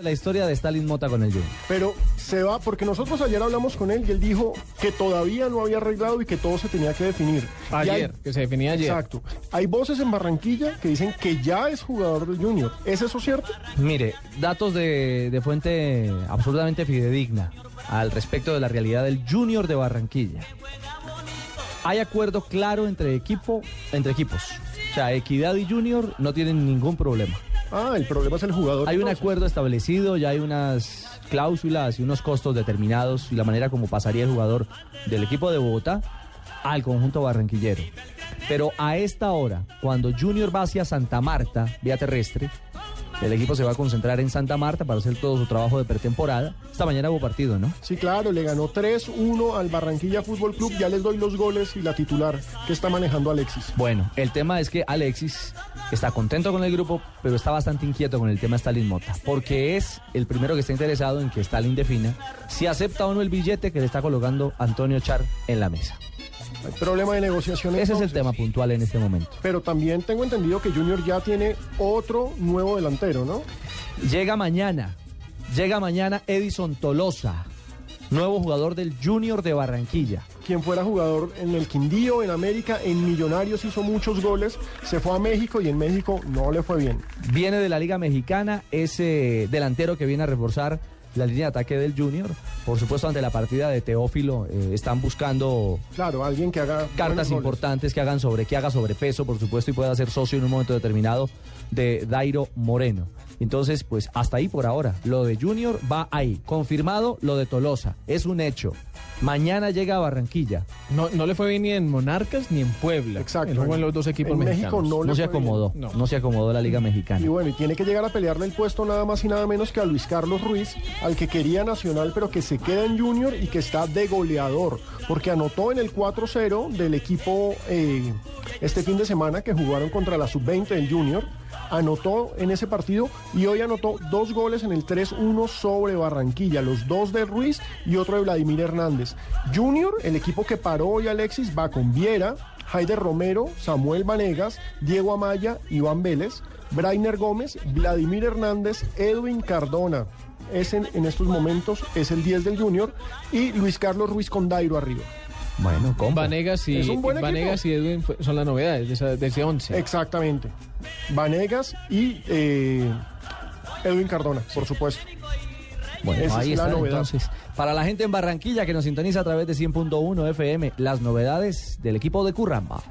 La historia de Stalin Mota con el Junior. Pero se va, porque nosotros ayer hablamos con él y él dijo que todavía no había arreglado y que todo se tenía que definir. Hay- Ayer, que se definía ayer. Exacto. Hay voces en Barranquilla que dicen que ya es jugador del Junior. ¿Es eso cierto? Mire, datos de, de fuente absolutamente fidedigna al respecto de la realidad del Junior de Barranquilla. Hay acuerdo claro entre equipo, entre equipos. O sea, Equidad y Junior no tienen ningún problema. Ah, el problema es el jugador. Hay un entonces. acuerdo establecido, ya hay unas cláusulas y unos costos determinados y la manera como pasaría el jugador del equipo de Bogotá al conjunto barranquillero. Pero a esta hora, cuando Junior va hacia Santa Marta, vía terrestre, el equipo se va a concentrar en Santa Marta para hacer todo su trabajo de pretemporada. Esta mañana hubo partido, ¿no? Sí, claro, le ganó 3-1 al Barranquilla Fútbol Club. Ya les doy los goles y la titular que está manejando Alexis. Bueno, el tema es que Alexis está contento con el grupo, pero está bastante inquieto con el tema Stalin Mota, porque es el primero que está interesado en que Stalin defina si acepta o no el billete que le está colocando Antonio Char en la mesa. Hay problema de negociación. Ese es el tema puntual en este momento. Pero también tengo entendido que Junior ya tiene otro nuevo delantero, ¿no? Llega mañana, llega mañana Edison Tolosa, nuevo jugador del Junior de Barranquilla. Quien fuera jugador en el Quindío, en América, en Millonarios hizo muchos goles, se fue a México y en México no le fue bien. Viene de la Liga Mexicana, ese delantero que viene a reforzar la línea de ataque del Junior. Por supuesto, ante la partida de Teófilo, eh, están buscando Claro, alguien que haga cartas importantes que hagan sobre, que haga sobrepeso, por supuesto, y pueda ser socio en un momento determinado de Dairo Moreno. Entonces, pues hasta ahí por ahora. Lo de Junior va ahí. Confirmado lo de Tolosa. Es un hecho. Mañana llega a Barranquilla. No, no le fue bien ni en Monarcas ni en Puebla. Exacto. Él jugó en los dos equipos En México mexicanos. no le No se acomodó. No. No se acomodó la Liga Mexicana. Y bueno, y tiene que llegar a pelearle el puesto nada más y nada menos que a Luis Carlos Ruiz, al que quería Nacional, pero que se queda en Junior y que está de goleador, porque anotó en el 4-0 del equipo eh, este fin de semana que jugaron contra la sub-20 del Junior. Anotó en ese partido y hoy anotó dos goles en el 3-1 sobre Barranquilla, los dos de Ruiz y otro de Vladimir Hernández. Junior, el equipo que paró hoy Alexis, va con Viera, Haider Romero, Samuel Vanegas, Diego Amaya, Iván Vélez, Brainer Gómez, Vladimir Hernández, Edwin Cardona. Es en, en estos momentos es el 10 del Junior y Luis Carlos Ruiz con Dairo arriba. Bueno, combo. Vanegas y, Vanegas y Edwin son las novedades de, esa- de ese 11. Exactamente. Vanegas y eh, Edwin Cardona, por supuesto. Bueno, Esa ahí es está entonces. Para la gente en Barranquilla que nos sintoniza a través de 100.1 FM, las novedades del equipo de Curramba.